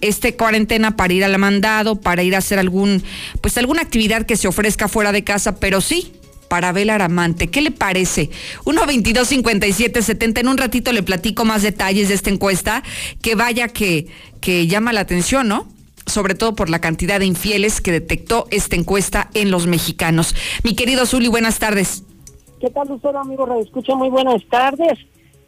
este cuarentena para ir al mandado, para ir a hacer algún, pues alguna actividad que se ofrezca fuera de casa, pero sí para Abel Aramante. ¿Qué le parece? 1 22 57 70. En un ratito le platico más detalles de esta encuesta. Que vaya que, que llama la atención, ¿no? sobre todo por la cantidad de infieles que detectó esta encuesta en los mexicanos. Mi querido Zuli, buenas tardes. ¿Qué tal, Lucero, amigo? Escucha, muy buenas tardes.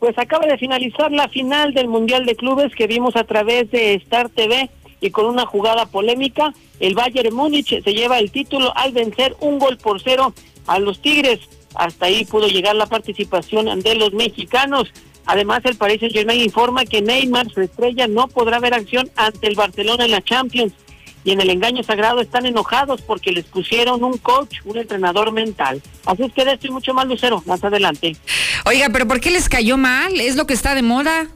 Pues acaba de finalizar la final del Mundial de Clubes que vimos a través de Star TV y con una jugada polémica, el Bayern Múnich se lleva el título al vencer un gol por cero a los Tigres. Hasta ahí pudo llegar la participación de los mexicanos. Además, el Paris Saint-Germain informa que Neymar, su estrella, no podrá ver acción ante el Barcelona en la Champions. Y en el engaño sagrado están enojados porque les pusieron un coach, un entrenador mental. Así es que de esto y mucho más, Lucero, más adelante. Oiga, pero ¿por qué les cayó mal? ¿Es lo que está de moda?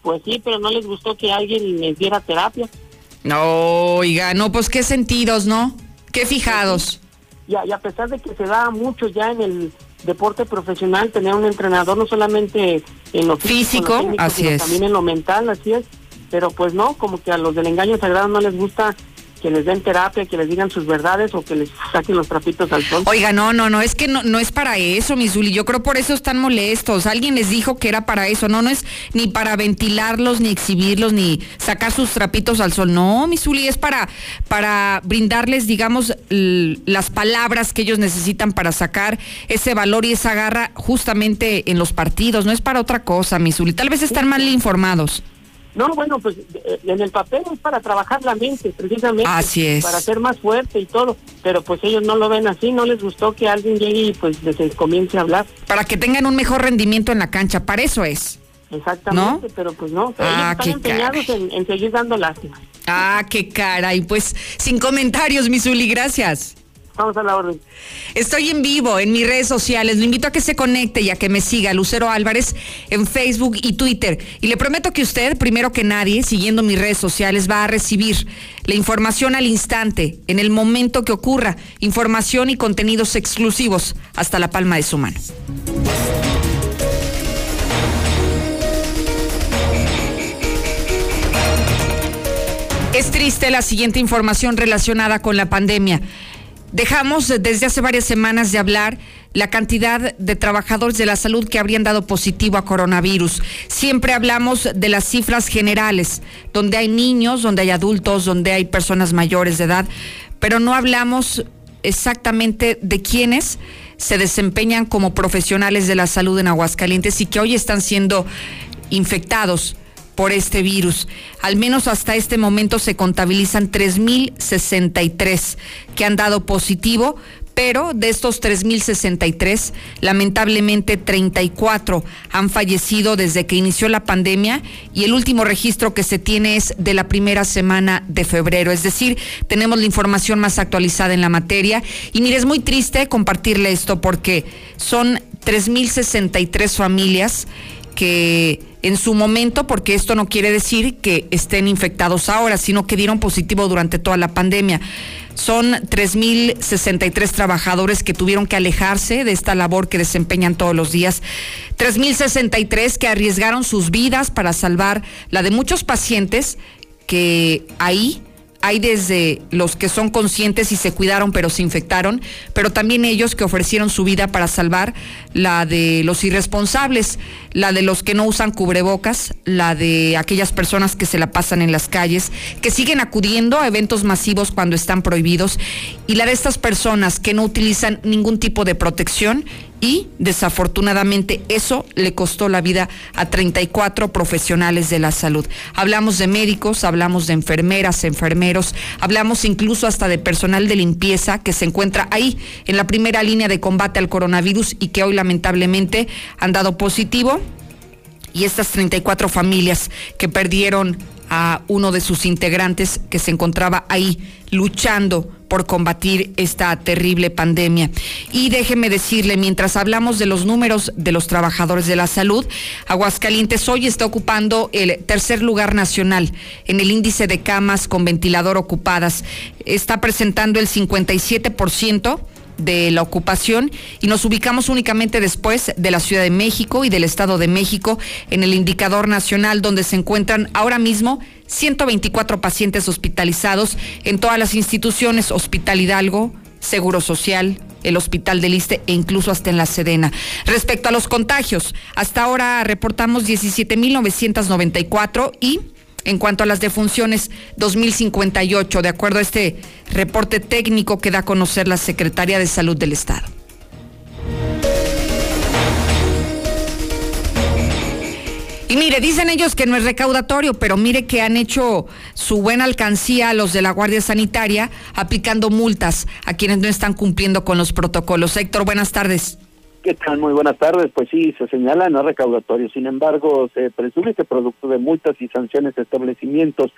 Pues sí, pero no les gustó que alguien les diera terapia. No, oiga, no, pues qué sentidos, ¿no? Qué fijados. Y a, y a pesar de que se da mucho ya en el deporte profesional, tener un entrenador no solamente en lo físico, así es. también en lo mental, así es. Pero pues no, como que a los del engaño sagrado no les gusta que les den terapia, que les digan sus verdades o que les saquen los trapitos al sol. Oiga, no, no, no, es que no, no es para eso, mi Zuli. Yo creo por eso están molestos. Alguien les dijo que era para eso. No, no es ni para ventilarlos, ni exhibirlos, ni sacar sus trapitos al sol. No, mi Zuli, es para, para brindarles, digamos, las palabras que ellos necesitan para sacar ese valor y esa garra justamente en los partidos. No es para otra cosa, mi Zuli. Tal vez están mal informados. No, bueno, pues eh, en el papel es para trabajar la mente, precisamente. Así es. Para ser más fuerte y todo. Pero pues ellos no lo ven así, no les gustó que alguien llegue y pues les comience a hablar. Para que tengan un mejor rendimiento en la cancha, para eso es. Exactamente, pero pues no, ah, ellos están empeñados en, seguir dando lástima. Ah, qué cara. Y pues sin comentarios, Misuli, gracias. Vamos a la orden. Estoy en vivo en mis redes sociales. Lo invito a que se conecte y a que me siga, Lucero Álvarez, en Facebook y Twitter. Y le prometo que usted, primero que nadie, siguiendo mis redes sociales, va a recibir la información al instante, en el momento que ocurra. Información y contenidos exclusivos hasta la palma de su mano. Es triste la siguiente información relacionada con la pandemia. Dejamos desde hace varias semanas de hablar la cantidad de trabajadores de la salud que habrían dado positivo a coronavirus. Siempre hablamos de las cifras generales, donde hay niños, donde hay adultos, donde hay personas mayores de edad, pero no hablamos exactamente de quiénes se desempeñan como profesionales de la salud en Aguascalientes y que hoy están siendo infectados por este virus. Al menos hasta este momento se contabilizan 3.063 que han dado positivo, pero de estos 3.063, lamentablemente 34 han fallecido desde que inició la pandemia y el último registro que se tiene es de la primera semana de febrero. Es decir, tenemos la información más actualizada en la materia. Y mire, es muy triste compartirle esto porque son 3.063 familias que en su momento, porque esto no quiere decir que estén infectados ahora, sino que dieron positivo durante toda la pandemia. Son 3.063 trabajadores que tuvieron que alejarse de esta labor que desempeñan todos los días. 3.063 que arriesgaron sus vidas para salvar la de muchos pacientes que ahí hay desde los que son conscientes y se cuidaron pero se infectaron, pero también ellos que ofrecieron su vida para salvar la de los irresponsables, la de los que no usan cubrebocas, la de aquellas personas que se la pasan en las calles, que siguen acudiendo a eventos masivos cuando están prohibidos, y la de estas personas que no utilizan ningún tipo de protección y desafortunadamente eso le costó la vida a 34 profesionales de la salud. Hablamos de médicos, hablamos de enfermeras, enfermeros, hablamos incluso hasta de personal de limpieza que se encuentra ahí en la primera línea de combate al coronavirus y que hoy lamentablemente han dado positivo. Y estas 34 familias que perdieron a uno de sus integrantes que se encontraba ahí luchando por combatir esta terrible pandemia. Y déjeme decirle, mientras hablamos de los números de los trabajadores de la salud, Aguascalientes hoy está ocupando el tercer lugar nacional en el índice de camas con ventilador ocupadas. Está presentando el 57% de la ocupación y nos ubicamos únicamente después de la Ciudad de México y del Estado de México en el indicador nacional donde se encuentran ahora mismo 124 pacientes hospitalizados en todas las instituciones, Hospital Hidalgo, Seguro Social, el Hospital del Liste e incluso hasta en la Sedena. Respecto a los contagios, hasta ahora reportamos 17.994 y en cuanto a las defunciones, 2058, de acuerdo a este reporte técnico que da a conocer la Secretaría de Salud del Estado. Y mire, dicen ellos que no es recaudatorio, pero mire que han hecho su buena alcancía a los de la Guardia Sanitaria aplicando multas a quienes no están cumpliendo con los protocolos. Héctor, buenas tardes. ¿Qué tal? Muy buenas tardes. Pues sí, se señala no recaudatorio. Sin embargo, se presume que producto de multas y sanciones de establecimientos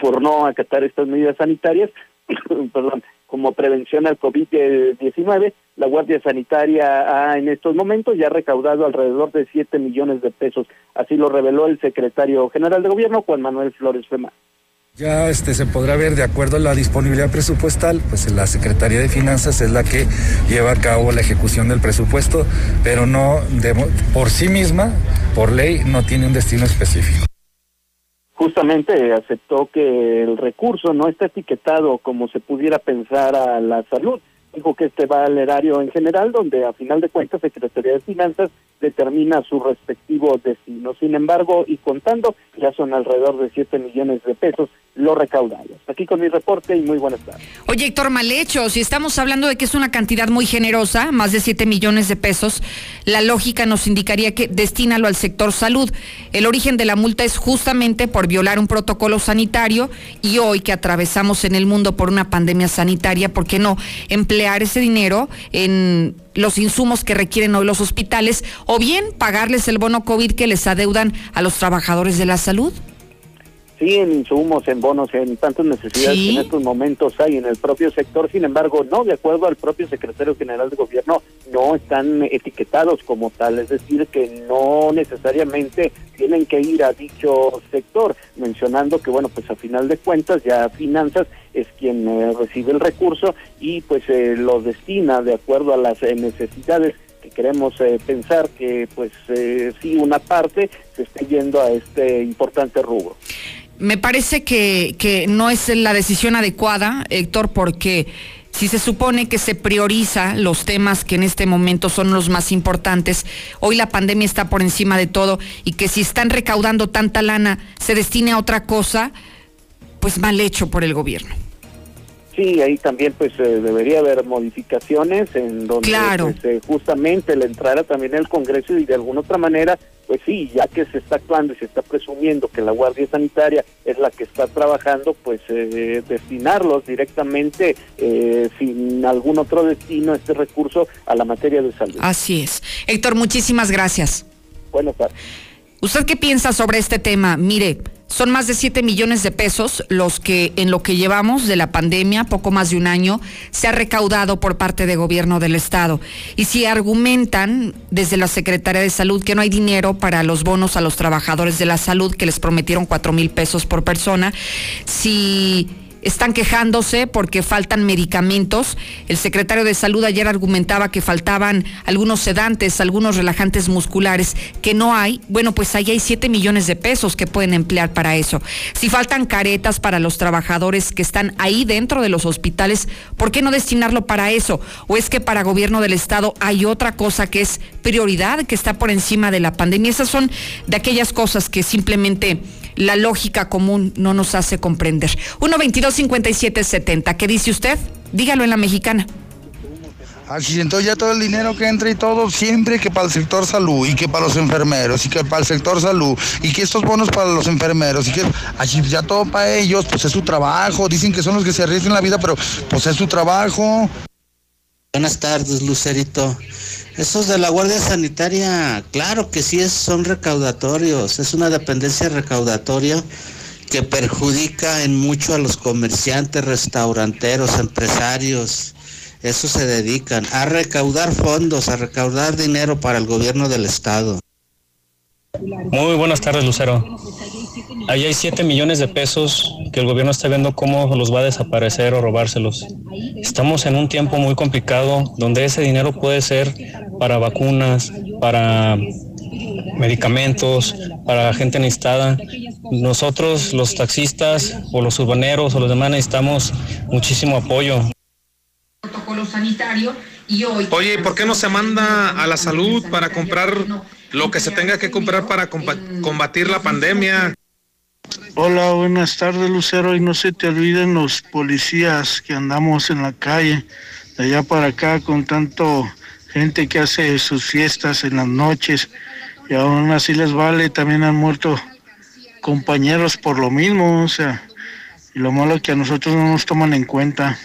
por no acatar estas medidas sanitarias, perdón, como prevención al COVID-19, la Guardia Sanitaria ha en estos momentos ya recaudado alrededor de 7 millones de pesos. Así lo reveló el secretario general de Gobierno, Juan Manuel Flores Fema. Ya este, se podrá ver de acuerdo a la disponibilidad presupuestal, pues la Secretaría de Finanzas es la que lleva a cabo la ejecución del presupuesto, pero no por sí misma, por ley, no tiene un destino específico justamente aceptó que el recurso no está etiquetado como se pudiera pensar a la salud. Dijo que este va al erario en general, donde a final de cuentas Secretaría de Finanzas determina su respectivo destino. Sin embargo, y contando, ya son alrededor de 7 millones de pesos lo recaudado. Aquí con mi reporte y muy buenas tardes. Oye, Héctor Malecho, si estamos hablando de que es una cantidad muy generosa, más de 7 millones de pesos, la lógica nos indicaría que destínalo al sector salud. El origen de la multa es justamente por violar un protocolo sanitario y hoy que atravesamos en el mundo por una pandemia sanitaria, ¿por qué no emplear ese dinero en los insumos que requieren hoy los hospitales o bien pagarles el bono COVID que les adeudan a los trabajadores de la salud? Sí, en insumos, en bonos, en tantas necesidades que en estos momentos hay en el propio sector. Sin embargo, no, de acuerdo al propio secretario general de gobierno, no están etiquetados como tal. Es decir, que no necesariamente tienen que ir a dicho sector, mencionando que, bueno, pues a final de cuentas ya finanzas es quien eh, recibe el recurso y pues eh, lo destina de acuerdo a las eh, necesidades que queremos pensar que pues sí una parte se esté yendo a este importante rubro. Me parece que, que no es la decisión adecuada, Héctor, porque si se supone que se prioriza los temas que en este momento son los más importantes, hoy la pandemia está por encima de todo y que si están recaudando tanta lana se destine a otra cosa, pues mal hecho por el gobierno. Sí, ahí también pues eh, debería haber modificaciones en donde pues, eh, justamente le entrara también el Congreso y de alguna otra manera, pues sí, ya que se está actuando y se está presumiendo que la Guardia Sanitaria es la que está trabajando, pues eh, destinarlos directamente sin algún otro destino este recurso a la materia de salud. Así es. Héctor, muchísimas gracias. Buenas tardes. ¿Usted qué piensa sobre este tema? Mire, son más de 7 millones de pesos los que en lo que llevamos de la pandemia, poco más de un año, se ha recaudado por parte de gobierno del Estado. Y si argumentan desde la Secretaría de Salud que no hay dinero para los bonos a los trabajadores de la salud que les prometieron 4 mil pesos por persona, si están quejándose porque faltan medicamentos. El secretario de Salud ayer argumentaba que faltaban algunos sedantes, algunos relajantes musculares que no hay. Bueno, pues ahí hay 7 millones de pesos que pueden emplear para eso. Si faltan caretas para los trabajadores que están ahí dentro de los hospitales, ¿por qué no destinarlo para eso? ¿O es que para gobierno del Estado hay otra cosa que es prioridad, que está por encima de la pandemia? Esas son de aquellas cosas que simplemente la lógica común no nos hace comprender. 1-22-57-70. ¿Qué dice usted? Dígalo en la mexicana. Accidentó ya todo el dinero que entra y todo, siempre que para el sector salud y que para los enfermeros y que para el sector salud y que estos bonos para los enfermeros y que así ya todo para ellos, pues es su trabajo. Dicen que son los que se arriesgan la vida, pero pues es su trabajo. Buenas tardes, Lucerito. Esos de la Guardia Sanitaria, claro que sí es, son recaudatorios, es una dependencia recaudatoria que perjudica en mucho a los comerciantes, restauranteros, empresarios. Eso se dedican a recaudar fondos, a recaudar dinero para el gobierno del estado. Muy buenas tardes, Lucero. Ahí hay 7 millones de pesos que el gobierno está viendo cómo los va a desaparecer o robárselos. Estamos en un tiempo muy complicado donde ese dinero puede ser para vacunas, para medicamentos, para gente necesitada. Nosotros, los taxistas o los urbaneros o los demás necesitamos muchísimo apoyo. Oye, ¿por qué no se manda a la salud para comprar lo que se tenga que comprar para combatir la pandemia? Hola, buenas tardes Lucero y no se te olviden los policías que andamos en la calle de allá para acá con tanto gente que hace sus fiestas en las noches y aún así les vale, también han muerto compañeros por lo mismo, o sea, y lo malo es que a nosotros no nos toman en cuenta.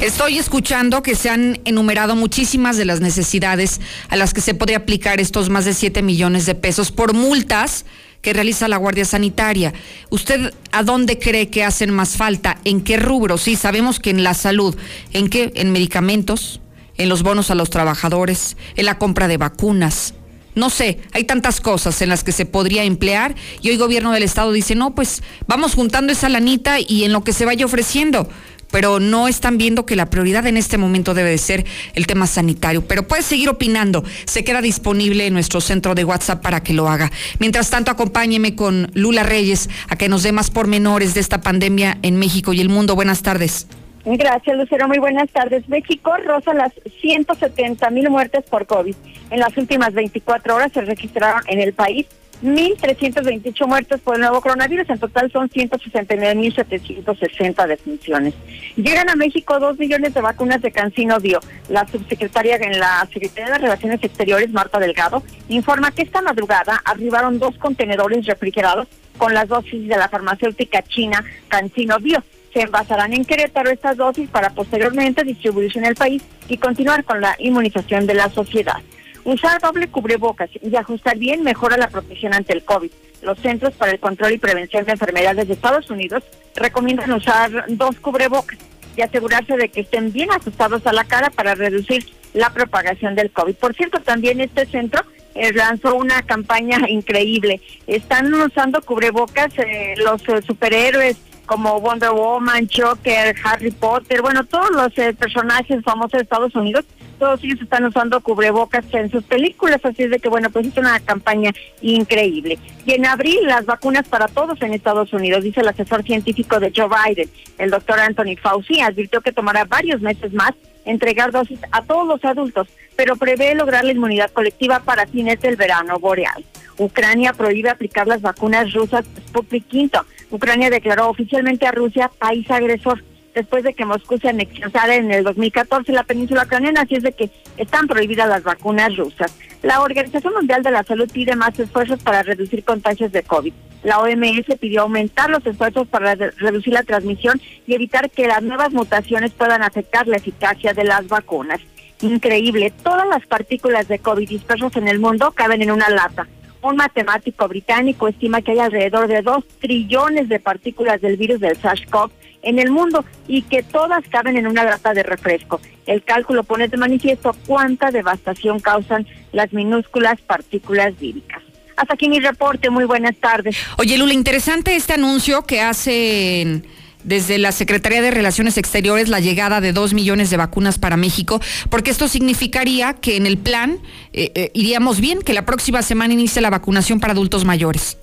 Estoy escuchando que se han enumerado muchísimas de las necesidades a las que se puede aplicar estos más de 7 millones de pesos por multas que realiza la Guardia Sanitaria. ¿Usted a dónde cree que hacen más falta? ¿En qué rubro? Sí, sabemos que en la salud. ¿En qué? ¿En medicamentos? ¿En los bonos a los trabajadores? ¿En la compra de vacunas? No sé, hay tantas cosas en las que se podría emplear y hoy gobierno del estado dice, no, pues vamos juntando esa lanita y en lo que se vaya ofreciendo pero no están viendo que la prioridad en este momento debe de ser el tema sanitario. Pero puedes seguir opinando, se queda disponible en nuestro centro de WhatsApp para que lo haga. Mientras tanto, acompáñeme con Lula Reyes a que nos dé más pormenores de esta pandemia en México y el mundo. Buenas tardes. Gracias, Lucero. Muy buenas tardes. México roza las 170 mil muertes por COVID. En las últimas 24 horas se registraron en el país 1.328 muertos por el nuevo coronavirus. En total son 169.760 defunciones. Llegan a México dos millones de vacunas de Cancino Bio. La subsecretaria en la Secretaría de Relaciones Exteriores, Marta Delgado, informa que esta madrugada arribaron dos contenedores refrigerados con las dosis de la farmacéutica china Cancino Bio. Se envasarán en Querétaro estas dosis para posteriormente distribuirse en el país y continuar con la inmunización de la sociedad. Usar doble cubrebocas y ajustar bien mejora la protección ante el COVID. Los Centros para el Control y Prevención de Enfermedades de Estados Unidos recomiendan usar dos cubrebocas y asegurarse de que estén bien ajustados a la cara para reducir la propagación del COVID. Por cierto, también este centro eh, lanzó una campaña increíble. Están usando cubrebocas eh, los eh, superhéroes como Wonder Woman, Joker, Harry Potter, bueno, todos los eh, personajes famosos de Estados Unidos, todos ellos están usando cubrebocas en sus películas, así es de que, bueno, pues es una campaña increíble. Y en abril, las vacunas para todos en Estados Unidos, dice el asesor científico de Joe Biden, el doctor Anthony Fauci, advirtió que tomará varios meses más entregar dosis a todos los adultos, pero prevé lograr la inmunidad colectiva para fines del verano boreal. Ucrania prohíbe aplicar las vacunas rusas Sputnik V. Ucrania declaró oficialmente a Rusia país agresor después de que Moscú se anexionara en el 2014 la península ucraniana, así es de que están prohibidas las vacunas rusas. La Organización Mundial de la Salud pide más esfuerzos para reducir contagios de COVID. La OMS pidió aumentar los esfuerzos para reducir la transmisión y evitar que las nuevas mutaciones puedan afectar la eficacia de las vacunas. Increíble, todas las partículas de COVID dispersas en el mundo caben en una lata. Un matemático británico estima que hay alrededor de 2 trillones de partículas del virus del SARS-CoV en el mundo y que todas caben en una lata de refresco. El cálculo pone de manifiesto cuánta devastación causan las minúsculas partículas víricas. Hasta aquí mi reporte. Muy buenas tardes. Oye, Lula, interesante este anuncio que hacen desde la Secretaría de Relaciones Exteriores la llegada de dos millones de vacunas para México, porque esto significaría que en el plan eh, eh, iríamos bien, que la próxima semana inicie la vacunación para adultos mayores.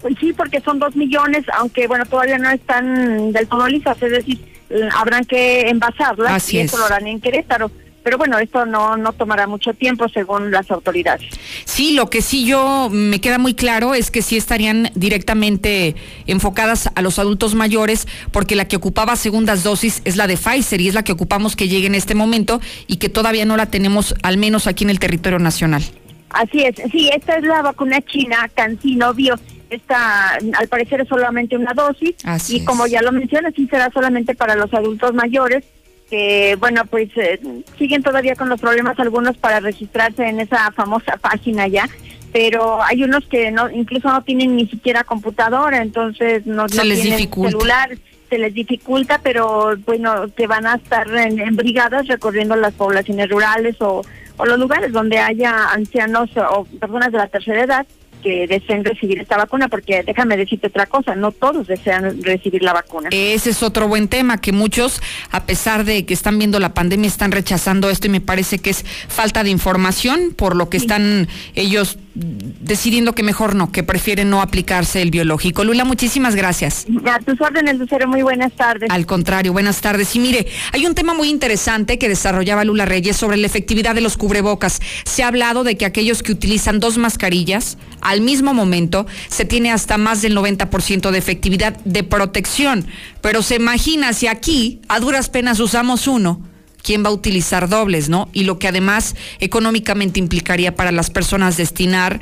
Pues sí, porque son dos millones, aunque bueno, todavía no están del todo lisas, es decir, eh, habrán que envasarlas y eso lo harán en Querétaro pero bueno, esto no, no tomará mucho tiempo según las autoridades. Sí, lo que sí yo me queda muy claro es que sí estarían directamente enfocadas a los adultos mayores, porque la que ocupaba segundas dosis es la de Pfizer y es la que ocupamos que llegue en este momento y que todavía no la tenemos, al menos aquí en el territorio nacional. Así es, sí, esta es la vacuna china Cancino Bio. Esta, al parecer, es solamente una dosis. y como ya lo mencioné, sí será solamente para los adultos mayores que bueno pues eh, siguen todavía con los problemas algunos para registrarse en esa famosa página ya pero hay unos que no incluso no tienen ni siquiera computadora entonces no, tienen celular se les dificulta pero bueno que van a estar en, brigadas recorriendo las poblaciones rurales o, o los lugares donde haya ancianos o personas de la tercera edad que deseen recibir esta vacuna, porque déjame decirte otra cosa, no todos desean recibir la vacuna. Ese es otro buen tema, que muchos, a pesar de que están viendo la pandemia, están rechazando esto y me parece que es falta de información, por lo que están ellos decidiendo que mejor no, que prefieren no aplicarse el biológico. Lula, muchísimas gracias. A tus órdenes, Lucero, muy buenas tardes. Al contrario, buenas tardes. Y mire, hay un tema muy interesante que desarrollaba Lula Reyes sobre la efectividad de los cubrebocas. Se ha hablado de que aquellos que utilizan dos mascarillas al mismo momento se tiene hasta más del 90% de efectividad de protección. Pero se imagina si aquí a duras penas usamos uno quién va a utilizar dobles, ¿no? Y lo que además económicamente implicaría para las personas destinar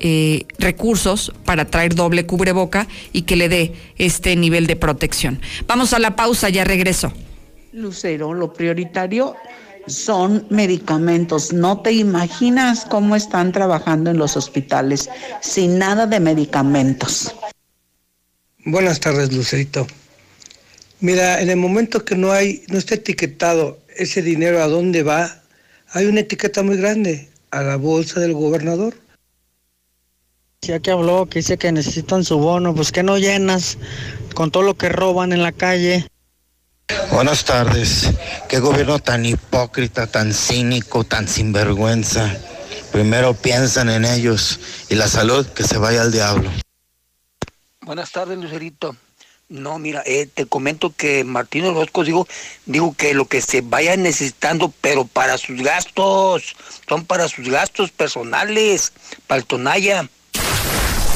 eh, recursos para traer doble cubreboca y que le dé este nivel de protección. Vamos a la pausa, ya regreso. Lucero, lo prioritario son medicamentos. No te imaginas cómo están trabajando en los hospitales sin nada de medicamentos. Buenas tardes, Lucerito. Mira, en el momento que no hay, no está etiquetado ese dinero a dónde va, hay una etiqueta muy grande, a la bolsa del gobernador. Ya que habló, que dice que necesitan su bono, pues que no llenas con todo lo que roban en la calle. Buenas tardes. Qué gobierno tan hipócrita, tan cínico, tan sinvergüenza. Primero piensan en ellos y la salud que se vaya al diablo. Buenas tardes, Lucerito. No, mira, eh, te comento que Martín Orozco dijo, que lo que se vaya necesitando, pero para sus gastos, son para sus gastos personales, para el Tonaya.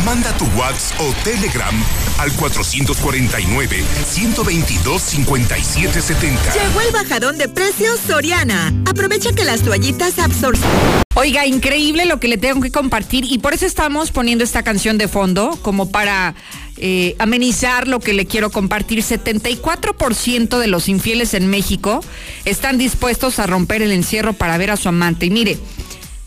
Manda tu WhatsApp o Telegram al 449-122-5770. Llegó el bajadón de precios Soriana. Aprovecha que las toallitas absorben. Oiga, increíble lo que le tengo que compartir y por eso estamos poniendo esta canción de fondo, como para eh, amenizar lo que le quiero compartir. 74% de los infieles en México están dispuestos a romper el encierro para ver a su amante. Y mire,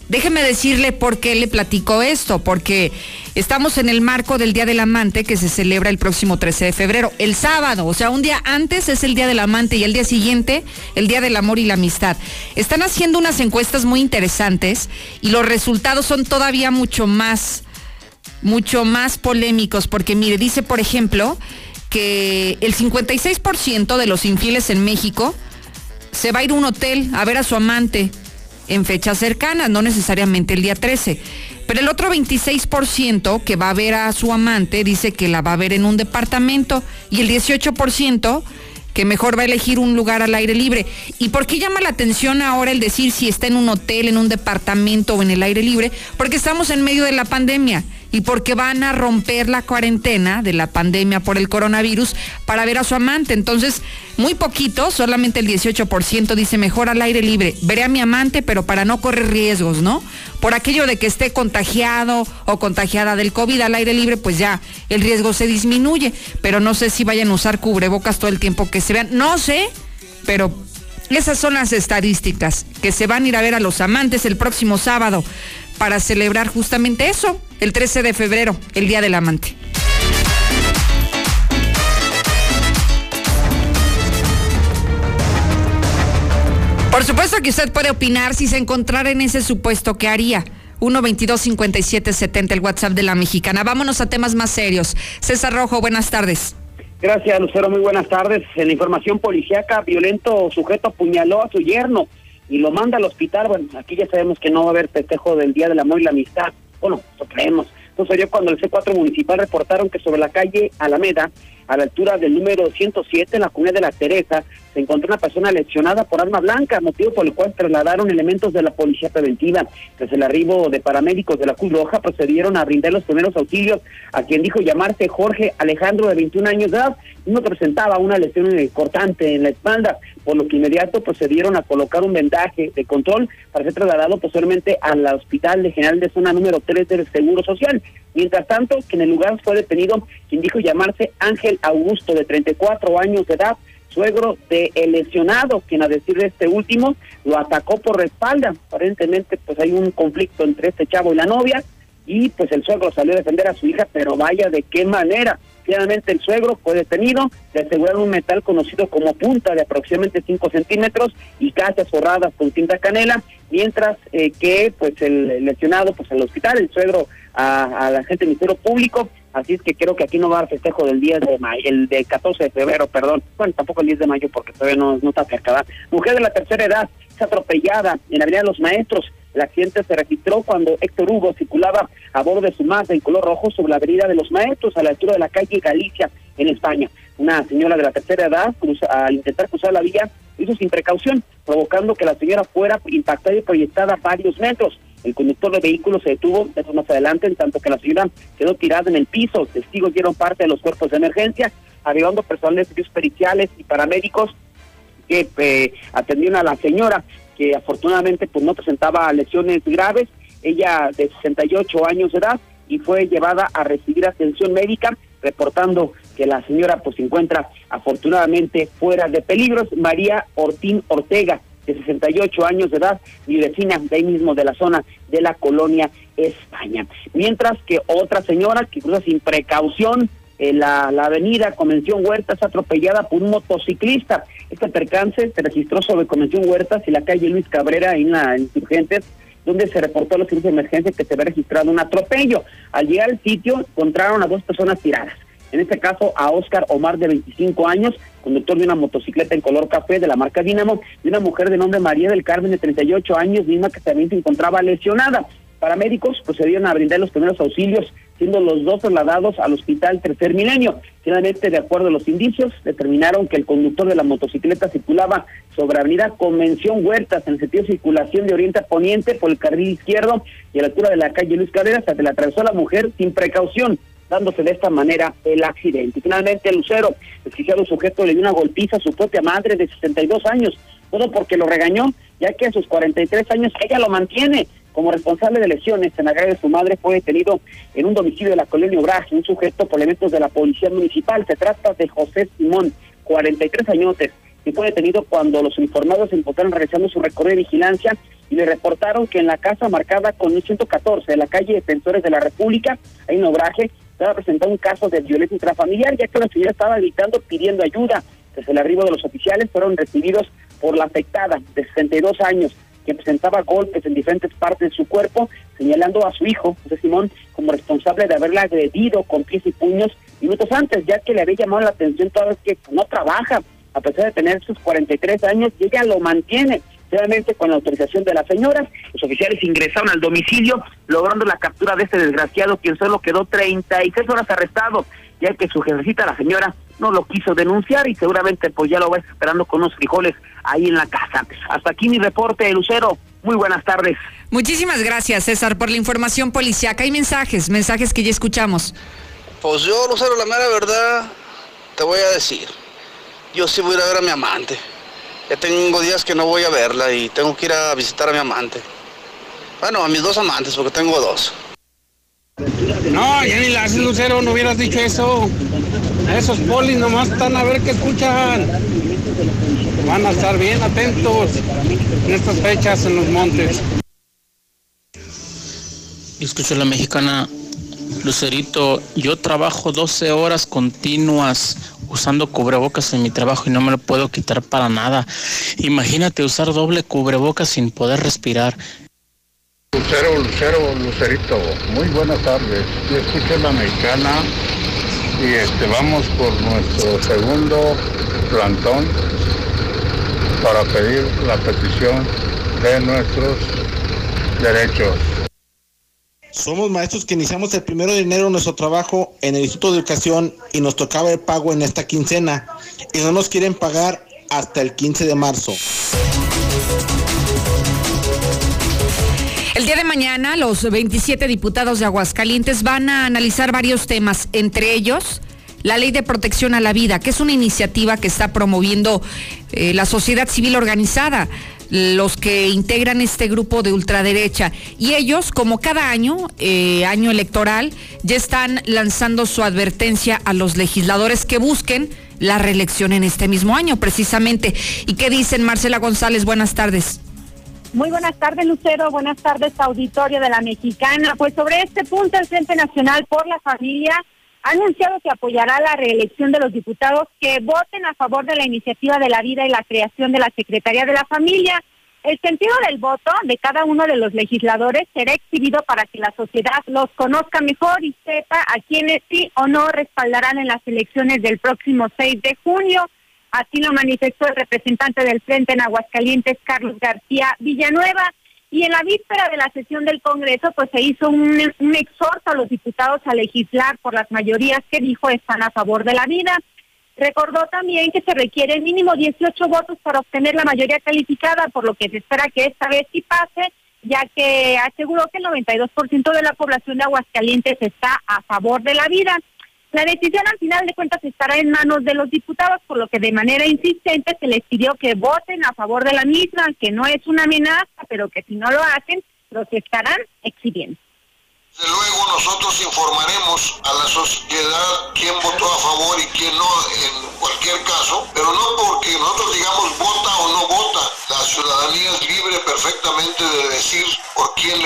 déjeme decirle por qué le platico esto, porque estamos en el marco del Día del Amante que se celebra el próximo 13 de febrero, el sábado, o sea, un día antes es el Día del Amante y el día siguiente el Día del Amor y la Amistad. Están haciendo unas encuestas muy interesantes y los resultados son todavía mucho más mucho más polémicos, porque mire, dice por ejemplo que el 56% de los infieles en México se va a ir a un hotel a ver a su amante en fechas cercanas, no necesariamente el día 13. Pero el otro 26% que va a ver a su amante dice que la va a ver en un departamento y el 18% que mejor va a elegir un lugar al aire libre. ¿Y por qué llama la atención ahora el decir si está en un hotel, en un departamento o en el aire libre? Porque estamos en medio de la pandemia y porque van a romper la cuarentena de la pandemia por el coronavirus para ver a su amante. Entonces, muy poquito, solamente el 18% dice mejor al aire libre. Veré a mi amante, pero para no correr riesgos, ¿no? Por aquello de que esté contagiado o contagiada del COVID al aire libre, pues ya el riesgo se disminuye. Pero no sé si vayan a usar cubrebocas todo el tiempo que se vean. No sé, pero esas son las estadísticas que se van a ir a ver a los amantes el próximo sábado para celebrar justamente eso, el 13 de febrero, el Día del Amante. Por supuesto que usted puede opinar si se encontrara en ese supuesto, ¿qué haría? 1-22-57-70, el WhatsApp de la mexicana. Vámonos a temas más serios. César Rojo, buenas tardes. Gracias, Lucero. Muy buenas tardes. En la información policíaca, violento sujeto apuñaló a su yerno y lo manda al hospital. Bueno, aquí ya sabemos que no va a haber festejo del Día del Amor y la Amistad. Bueno, lo creemos. Entonces yo cuando el C4 municipal reportaron que sobre la calle Alameda, a la altura del número 107, en la comunidad de La Teresa, se encontró una persona lesionada por arma blanca, motivo por el cual trasladaron elementos de la policía preventiva. Desde el arribo de paramédicos de la Cruz Roja procedieron a brindar los primeros auxilios a quien dijo llamarse Jorge Alejandro de 21 años de edad. Uno presentaba una lesión cortante en la espalda, por lo que inmediato procedieron a colocar un vendaje de control para ser trasladado posteriormente al Hospital de General de Zona número 3 del Seguro Social. Mientras tanto, que en el lugar fue detenido quien dijo llamarse Ángel Augusto, de 34 años de edad, suegro de el lesionado, quien a decir de este último lo atacó por la espalda. Aparentemente, pues hay un conflicto entre este chavo y la novia, y pues el suegro salió a defender a su hija, pero vaya de qué manera. Finalmente el suegro fue detenido, le aseguraron un metal conocido como punta de aproximadamente 5 centímetros y casas forradas con tinta canela, mientras eh, que pues el lesionado pues al hospital, el suegro a, la gente del Ministerio Público, así es que creo que aquí no va a haber festejo del 10 de mayo, el de 14 de febrero, perdón, bueno, tampoco el 10 de mayo porque todavía no, está cerca. Mujer de la tercera edad es atropellada en la Avenida de los Maestros, el accidente se registró cuando Héctor Hugo circulaba a bordo de su Mazda en color rojo sobre la avenida de los Maestros a la altura de la calle Galicia en España. Una señora de la tercera edad, al intentar cruzar la vía, hizo sin precaución, provocando que la señora fuera impactada y proyectada varios metros. El conductor del vehículo se detuvo más adelante, en tanto que la señora quedó tirada en el piso. Testigos dieron parte de los cuerpos de emergencia, arribando personal de servicios periciales y paramédicos que eh, atendieron a la señora que afortunadamente pues no presentaba lesiones graves, ella de 68 años de edad y fue llevada a recibir atención médica reportando que la señora pues se encuentra afortunadamente fuera de peligros. María Ortín Ortega, de 68 años de edad, y vecina de ahí mismo de la zona de la colonia España. Mientras que otra señora que cruza sin precaución en la, la avenida Convención Huertas atropellada por un motociclista. Este percance se registró sobre Convención Huertas y la calle Luis Cabrera en la Insurgentes, donde se reportó a los servicios de emergencia que se había registrado un atropello. Al llegar al sitio encontraron a dos personas tiradas. En este caso a Oscar Omar de 25 años, conductor de una motocicleta en color café de la marca Dinamo, y una mujer de nombre María del Carmen de 38 años, misma que también se encontraba lesionada. Paramédicos procedieron a brindar los primeros auxilios siendo los dos trasladados al hospital Tercer Milenio. Finalmente, de acuerdo a los indicios, determinaron que el conductor de la motocicleta circulaba sobre Avenida Convención Huertas en sentido de circulación de oriente a poniente por el carril izquierdo y a la altura de la calle Luis Caderas, hasta que la atravesó la mujer sin precaución dándose de esta manera el accidente. Y finalmente, Lucero, el sujeto le dio una golpiza a su propia madre de 62 años, todo porque lo regañó, ya que a sus 43 años ella lo mantiene como responsable de lesiones en la grave de su madre fue detenido en un domicilio de la colonia Obraje, un sujeto por elementos de la policía municipal. Se trata de José Simón, 43 añotes, y fue detenido cuando los informados se encontraron realizando su recorrido de vigilancia y le reportaron que en la casa marcada con 114 de la calle Defensores de la República, ahí en Obraje, estaba presentado un caso de violencia intrafamiliar, ya que la señora estaba gritando pidiendo ayuda. Desde el arribo de los oficiales fueron recibidos por la afectada de 62 años que presentaba golpes en diferentes partes de su cuerpo, señalando a su hijo, José Simón, como responsable de haberla agredido con pies y puños minutos antes, ya que le había llamado la atención toda vez que no trabaja, a pesar de tener sus 43 años, y ella lo mantiene. Realmente con la autorización de la señora, los oficiales ingresaron al domicilio, logrando la captura de este desgraciado, quien solo quedó 36 horas arrestado, ya que su jefecita, la señora, no lo quiso denunciar y seguramente pues ya lo va esperando con unos frijoles ahí en la casa. Hasta aquí mi reporte, Lucero. Muy buenas tardes. Muchísimas gracias, César, por la información policiaca. Hay mensajes, mensajes que ya escuchamos. Pues yo, Lucero, la mera verdad, te voy a decir. Yo sí voy a ir a ver a mi amante. Ya tengo días que no voy a verla y tengo que ir a visitar a mi amante. Bueno, a mis dos amantes, porque tengo dos. No, ya ni la haces, Lucero, no hubieras dicho eso. Esos polis nomás están a ver qué escuchan. Van a estar bien atentos en estas fechas en los montes. Yo escucho la mexicana Lucerito, yo trabajo 12 horas continuas usando cubrebocas en mi trabajo y no me lo puedo quitar para nada. Imagínate usar doble cubrebocas sin poder respirar. Lucero, Lucero, Lucerito, muy buenas tardes. Yo escucho la mexicana y este, vamos por nuestro segundo plantón para pedir la petición de nuestros derechos. Somos maestros que iniciamos el primero de enero nuestro trabajo en el Instituto de Educación y nos tocaba el pago en esta quincena y no nos quieren pagar hasta el 15 de marzo. El día de mañana los 27 diputados de Aguascalientes van a analizar varios temas, entre ellos la ley de protección a la vida, que es una iniciativa que está promoviendo eh, la sociedad civil organizada los que integran este grupo de ultraderecha. Y ellos, como cada año, eh, año electoral, ya están lanzando su advertencia a los legisladores que busquen la reelección en este mismo año, precisamente. ¿Y qué dicen, Marcela González? Buenas tardes. Muy buenas tardes, Lucero. Buenas tardes, auditorio de la Mexicana. Pues sobre este punto, el Frente Nacional por la Familia ha anunciado que apoyará la reelección de los diputados que voten a favor de la iniciativa de la vida y la creación de la Secretaría de la Familia. El sentido del voto de cada uno de los legisladores será exhibido para que la sociedad los conozca mejor y sepa a quienes sí o no respaldarán en las elecciones del próximo 6 de junio. Así lo manifestó el representante del Frente en Aguascalientes, Carlos García Villanueva. Y en la víspera de la sesión del Congreso, pues se hizo un, exhorto a los diputados a legislar por las mayorías que dijo están a favor de la vida. Recordó también que se requiere mínimo 18 votos para obtener la mayoría calificada, por lo que se espera que esta vez sí pase, ya que aseguró que el 92% de la población de Aguascalientes está a favor de la vida. La decisión al final de cuentas estará en manos de los diputados, por lo que de manera insistente se les pidió que voten a favor de la misma, que no es una amenaza, pero que si no lo hacen, los estarán exhibiendo. Desde luego nosotros informaremos a la sociedad quién votó a favor y quién no en cualquier caso, pero no porque nosotros digamos vota o no vota. La ciudadanía es libre perfectamente de decir por quién,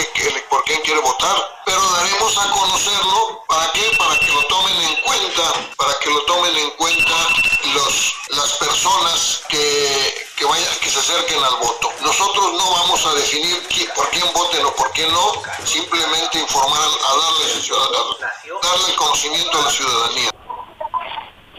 quién quiere votar, pero daremos a conocerlo, ¿para qué? Para que lo tomen en cuenta, para que lo tomen en cuenta los, las personas que, que, vayan, que se acerquen al voto. Nosotros no vamos a definir por quién voten o por quién no, simplemente informar a, darle, darle el conocimiento a la ciudadanía.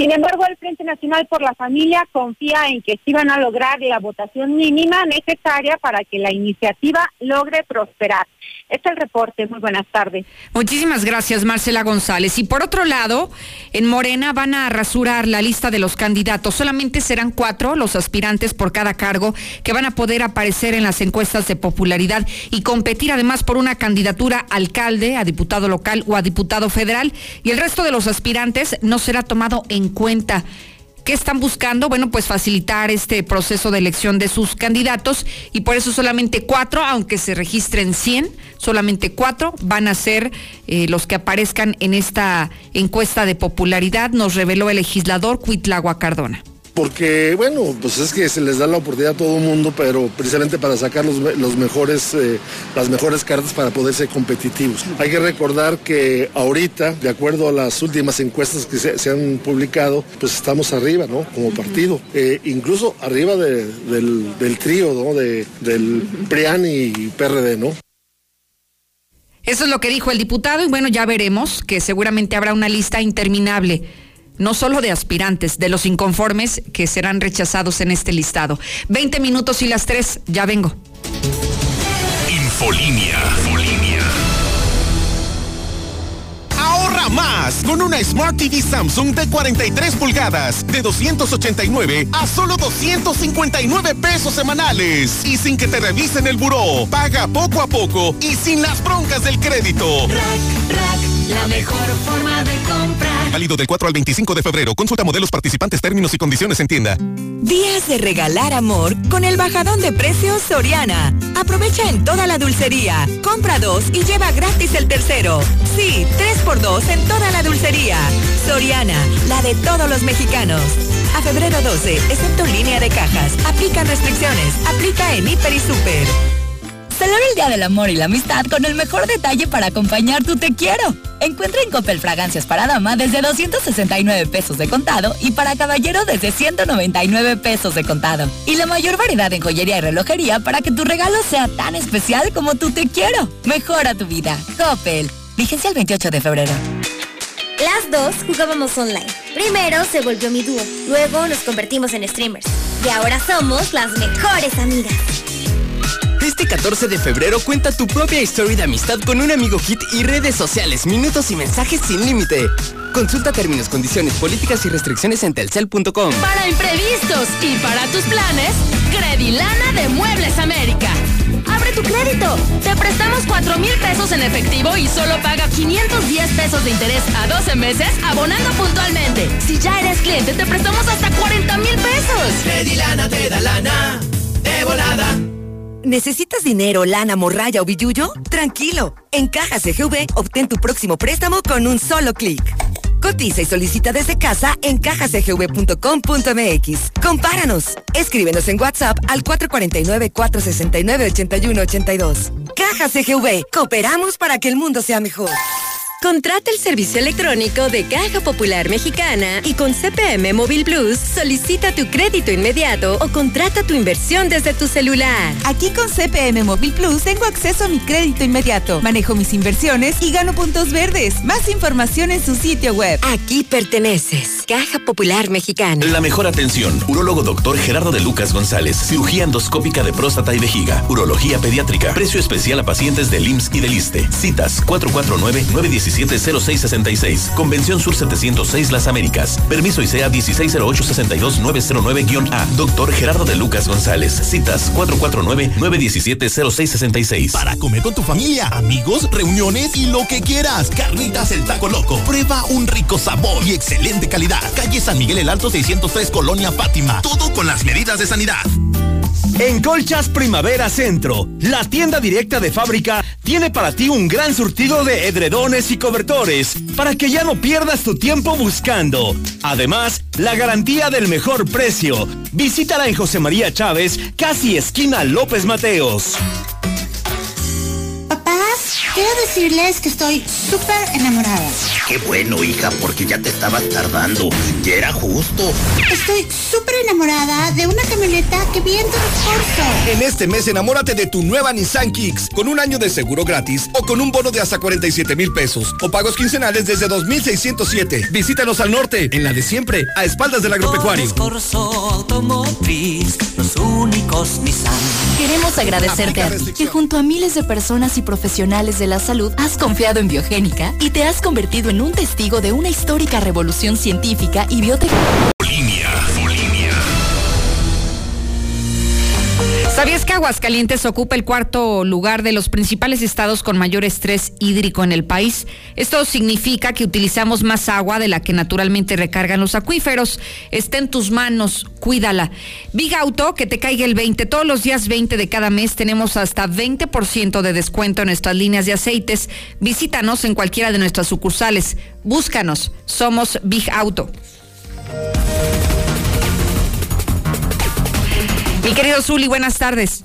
Sin embargo, el Frente Nacional por la Familia confía en que sí van a lograr la votación mínima necesaria para que la iniciativa logre prosperar. Este es el reporte. Muy buenas tardes. Muchísimas gracias, Marcela González. Y por otro lado, en Morena van a rasurar la lista de los candidatos. Solamente serán cuatro los aspirantes por cada cargo que van a poder aparecer en las encuestas de popularidad y competir además por una candidatura a alcalde, a diputado local o a diputado federal. Y el resto de los aspirantes no será tomado en cuenta. ¿Qué están buscando? Bueno, pues facilitar este proceso de elección de sus candidatos y por eso solamente cuatro, aunque se registren 100, solamente cuatro van a ser eh, los que aparezcan en esta encuesta de popularidad, nos reveló el legislador Cuitlagua Cardona porque bueno, pues es que se les da la oportunidad a todo el mundo, pero precisamente para sacar los, mejores, eh, las mejores cartas para poder ser competitivos. Hay que recordar que ahorita, de acuerdo a las últimas encuestas que se, han publicado, pues estamos arriba, ¿no? Como partido, eh, incluso arriba del, trío, ¿no? De, del PRIAN y PRD, ¿no? Eso es lo que dijo el diputado y bueno, ya veremos que seguramente habrá una lista interminable no solo de aspirantes, de los inconformes que serán rechazados en este listado. 20 minutos y las 3, ya vengo. Infolinia. Infolinia. Ahorra más con una Smart TV Samsung de 43 pulgadas de 289 a solo 259 pesos semanales y sin que te revisen el buró. Paga poco a poco y sin las broncas del crédito. la mejor forma de comprar. Válido del 4 al 25 de febrero. Consulta modelos participantes, términos y condiciones en tienda. Días de regalar amor con el bajadón de precios Soriana. Aprovecha en toda la dulcería. Compra dos y lleva gratis el tercero. Sí, 3 por 2 en toda la dulcería. Soriana, la de todos los mexicanos. A febrero 12, excepto línea de cajas. Aplican restricciones. Aplica en Hiper y Super. Celebra el Día del Amor y la Amistad con el mejor detalle para acompañar tu te quiero. Encuentra en Coppel fragancias para dama desde 269 pesos de contado y para caballero desde 199 pesos de contado. Y la mayor variedad en joyería y relojería para que tu regalo sea tan especial como tu te quiero. Mejora tu vida. Coppel. Vigencia el 28 de febrero. Las dos jugábamos online. Primero se volvió mi dúo, luego nos convertimos en streamers. Y ahora somos las mejores amigas. Este 14 de febrero cuenta tu propia historia de amistad con un amigo kit y redes sociales, minutos y mensajes sin límite. Consulta términos, condiciones, políticas y restricciones en telcel.com. Para imprevistos y para tus planes, Credilana de Muebles América. Abre tu crédito. Te prestamos 4 mil pesos en efectivo y solo paga 510 pesos de interés a 12 meses abonando puntualmente. Si ya eres cliente, te prestamos hasta 40 mil pesos. Credilana te da lana de volada. ¿Necesitas dinero, lana, morralla o billuyo? Tranquilo. En Caja CGV obtén tu próximo préstamo con un solo clic. Cotiza y solicita desde casa en cajacgv.com.mx. Compáranos. Escríbenos en WhatsApp al 449-469-8182. Caja CGV. Cooperamos para que el mundo sea mejor. Contrata el servicio electrónico de Caja Popular Mexicana y con CPM Móvil Plus solicita tu crédito inmediato o contrata tu inversión desde tu celular. Aquí con CPM Móvil Plus tengo acceso a mi crédito inmediato, manejo mis inversiones y gano puntos verdes. Más información en su sitio web. Aquí perteneces. Caja Popular Mexicana. La mejor atención. Urólogo doctor Gerardo de Lucas González. Cirugía endoscópica de próstata y vejiga. Urología pediátrica. Precio especial a pacientes del IMSS y del ISTE. Citas 449 917 170666. Convención Sur 706 Las Américas. Permiso ICEA 160862909-A. Doctor Gerardo de Lucas González. Citas 449-917-0666. Para comer con tu familia, amigos, reuniones y lo que quieras. Carnitas el Taco Loco. Prueba un rico sabor y excelente calidad. Calle San Miguel el Alto 603 Colonia Fátima. Todo con las medidas de sanidad. En Colchas Primavera Centro, la tienda directa de fábrica tiene para ti un gran surtido de edredones y cobertores para que ya no pierdas tu tiempo buscando. Además, la garantía del mejor precio. Visítala en José María Chávez, casi esquina López Mateos. Quiero decirles que estoy súper enamorada. Qué bueno, hija, porque ya te estabas tardando. Ya era justo. Estoy súper enamorada de una camioneta que viene transporte. En este mes enamórate de tu nueva Nissan Kicks con un año de seguro gratis o con un bono de hasta 47 mil pesos o pagos quincenales desde 2,607. Visítanos al norte, en la de siempre, a espaldas del agropecuario. Automotriz, los únicos Nissan. Queremos agradecerte a ti que junto a miles de personas y profesionales de la salud has confiado en Biogénica y te has convertido en un testigo de una histórica revolución científica y biotecnológica. ¿Sabías que Aguascalientes ocupa el cuarto lugar de los principales estados con mayor estrés hídrico en el país? Esto significa que utilizamos más agua de la que naturalmente recargan los acuíferos. Está en tus manos, cuídala. Big Auto, que te caiga el 20. Todos los días 20 de cada mes tenemos hasta 20% de descuento en nuestras líneas de aceites. Visítanos en cualquiera de nuestras sucursales. Búscanos. Somos Big Auto. Mi querido Zuli, buenas tardes.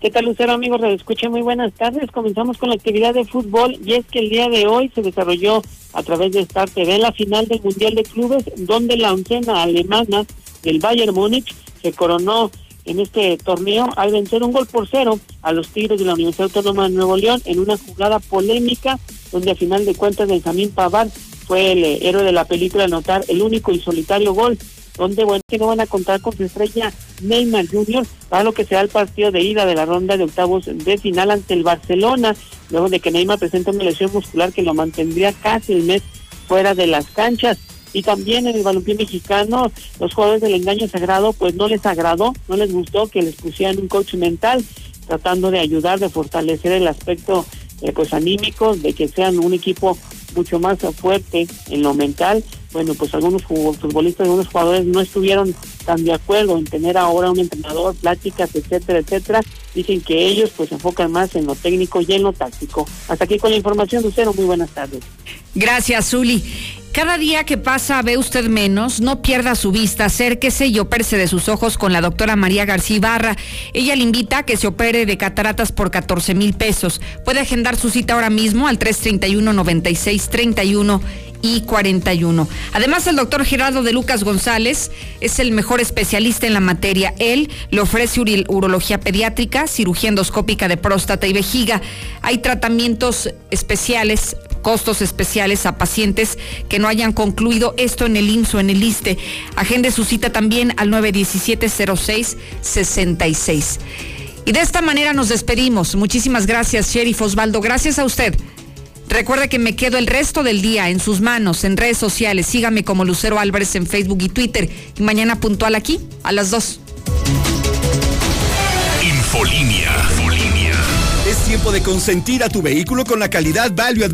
¿Qué tal, Lucero, amigos? Radio muy buenas tardes. Comenzamos con la actividad de fútbol y es que el día de hoy se desarrolló a través de Star TV la final del Mundial de Clubes, donde la oncena alemana del Bayern Múnich se coronó en este torneo al vencer un gol por cero a los Tigres de la Universidad Autónoma de Nuevo León en una jugada polémica donde a final de cuentas Benjamín Pavard fue el eh, héroe de la película anotar el único y solitario gol donde bueno que no van a contar con su estrella Neymar Jr. para lo que será el partido de ida de la ronda de octavos de final ante el Barcelona, luego de que Neymar presenta una lesión muscular que lo mantendría casi el mes fuera de las canchas. Y también en el balompié mexicano, los jugadores del engaño sagrado, pues no les agradó, no les gustó que les pusieran un coach mental, tratando de ayudar, de fortalecer el aspecto eh, pues anímico, de que sean un equipo mucho más fuerte en lo mental. Bueno, pues algunos futbolistas, algunos jugadores no estuvieron tan de acuerdo en tener ahora un entrenador, pláticas, etcétera, etcétera. Dicen que ellos pues se enfocan más en lo técnico y en lo táctico. Hasta aquí con la información, Lucero. Muy buenas tardes. Gracias, Zuli. Cada día que pasa ve usted menos, no pierda su vista, acérquese y opérese de sus ojos con la doctora María García Ibarra. Ella le invita a que se opere de cataratas por 14 mil pesos. Puede agendar su cita ahora mismo al 331-9631 y 41. Además, el doctor Gerardo de Lucas González es el mejor especialista en la materia. Él le ofrece urología pediátrica, cirugía endoscópica de próstata y vejiga. Hay tratamientos especiales costos especiales a pacientes que no hayan concluido esto en el INSO, en el ISTE. Agende su cita también al 917-06-66. Y de esta manera nos despedimos. Muchísimas gracias, Sheriff Osvaldo. Gracias a usted. Recuerde que me quedo el resto del día en sus manos, en redes sociales. Sígame como Lucero Álvarez en Facebook y Twitter. Y mañana puntual aquí, a las 2. Infolinia. Infolinia. Es tiempo de consentir a tu vehículo con la calidad Value